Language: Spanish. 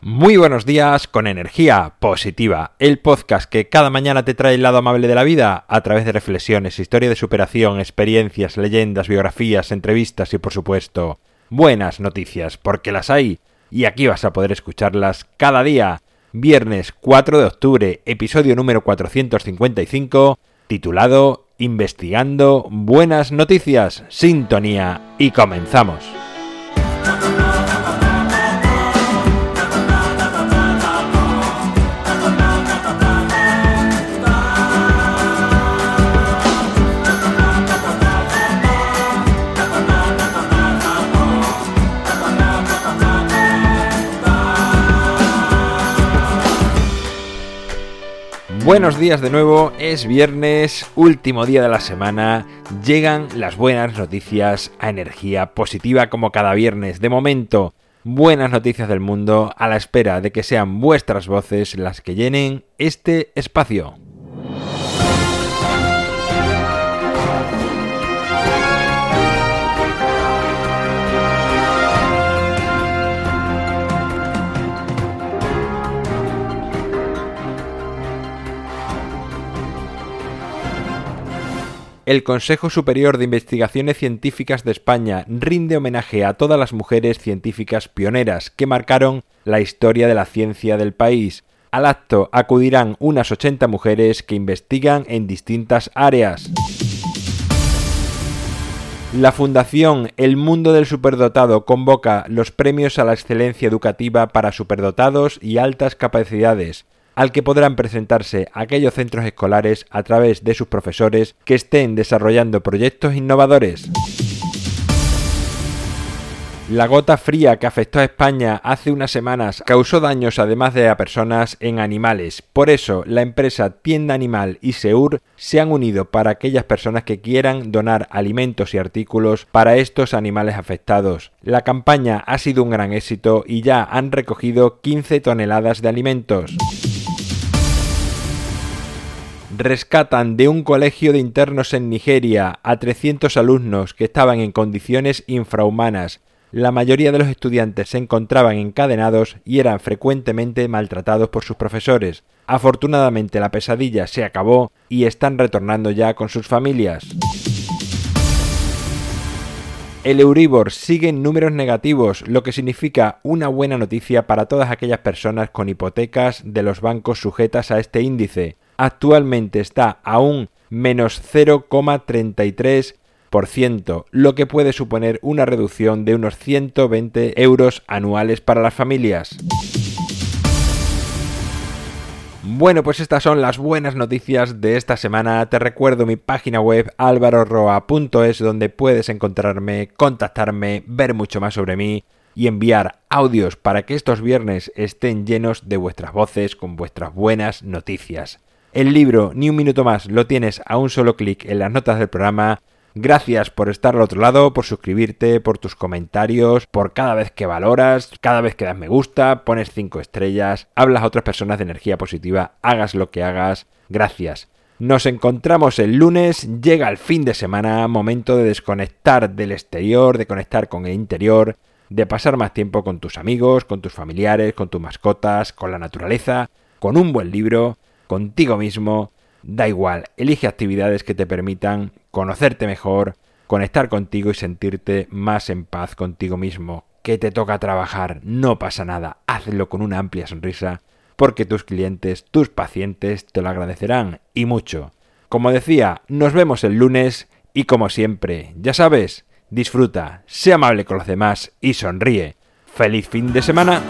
Muy buenos días con energía positiva, el podcast que cada mañana te trae el lado amable de la vida a través de reflexiones, historia de superación, experiencias, leyendas, biografías, entrevistas y por supuesto buenas noticias, porque las hay y aquí vas a poder escucharlas cada día. Viernes 4 de octubre, episodio número 455, titulado Investigando Buenas Noticias, Sintonía y comenzamos. Buenos días de nuevo, es viernes, último día de la semana, llegan las buenas noticias a energía positiva como cada viernes. De momento, buenas noticias del mundo a la espera de que sean vuestras voces las que llenen este espacio. El Consejo Superior de Investigaciones Científicas de España rinde homenaje a todas las mujeres científicas pioneras que marcaron la historia de la ciencia del país. Al acto acudirán unas 80 mujeres que investigan en distintas áreas. La Fundación El Mundo del Superdotado convoca los premios a la excelencia educativa para superdotados y altas capacidades al que podrán presentarse aquellos centros escolares a través de sus profesores que estén desarrollando proyectos innovadores. La gota fría que afectó a España hace unas semanas causó daños además de a personas en animales. Por eso, la empresa Tienda Animal y Seur se han unido para aquellas personas que quieran donar alimentos y artículos para estos animales afectados. La campaña ha sido un gran éxito y ya han recogido 15 toneladas de alimentos rescatan de un colegio de internos en Nigeria a 300 alumnos que estaban en condiciones infrahumanas. La mayoría de los estudiantes se encontraban encadenados y eran frecuentemente maltratados por sus profesores. Afortunadamente la pesadilla se acabó y están retornando ya con sus familias. El Euribor sigue en números negativos, lo que significa una buena noticia para todas aquellas personas con hipotecas de los bancos sujetas a este índice actualmente está a un menos 0,33%, lo que puede suponer una reducción de unos 120 euros anuales para las familias. Bueno, pues estas son las buenas noticias de esta semana. Te recuerdo mi página web alvaroroa.es donde puedes encontrarme, contactarme, ver mucho más sobre mí y enviar audios para que estos viernes estén llenos de vuestras voces con vuestras buenas noticias. El libro Ni un minuto más lo tienes a un solo clic en las notas del programa. Gracias por estar al otro lado, por suscribirte, por tus comentarios, por cada vez que valoras, cada vez que das me gusta, pones cinco estrellas, hablas a otras personas de energía positiva, hagas lo que hagas. Gracias. Nos encontramos el lunes, llega el fin de semana, momento de desconectar del exterior, de conectar con el interior, de pasar más tiempo con tus amigos, con tus familiares, con tus mascotas, con la naturaleza, con un buen libro contigo mismo, da igual, elige actividades que te permitan conocerte mejor, conectar contigo y sentirte más en paz contigo mismo. Que te toca trabajar, no pasa nada, hazlo con una amplia sonrisa, porque tus clientes, tus pacientes te lo agradecerán y mucho. Como decía, nos vemos el lunes y como siempre, ya sabes, disfruta, sea amable con los demás y sonríe. ¡Feliz fin de semana!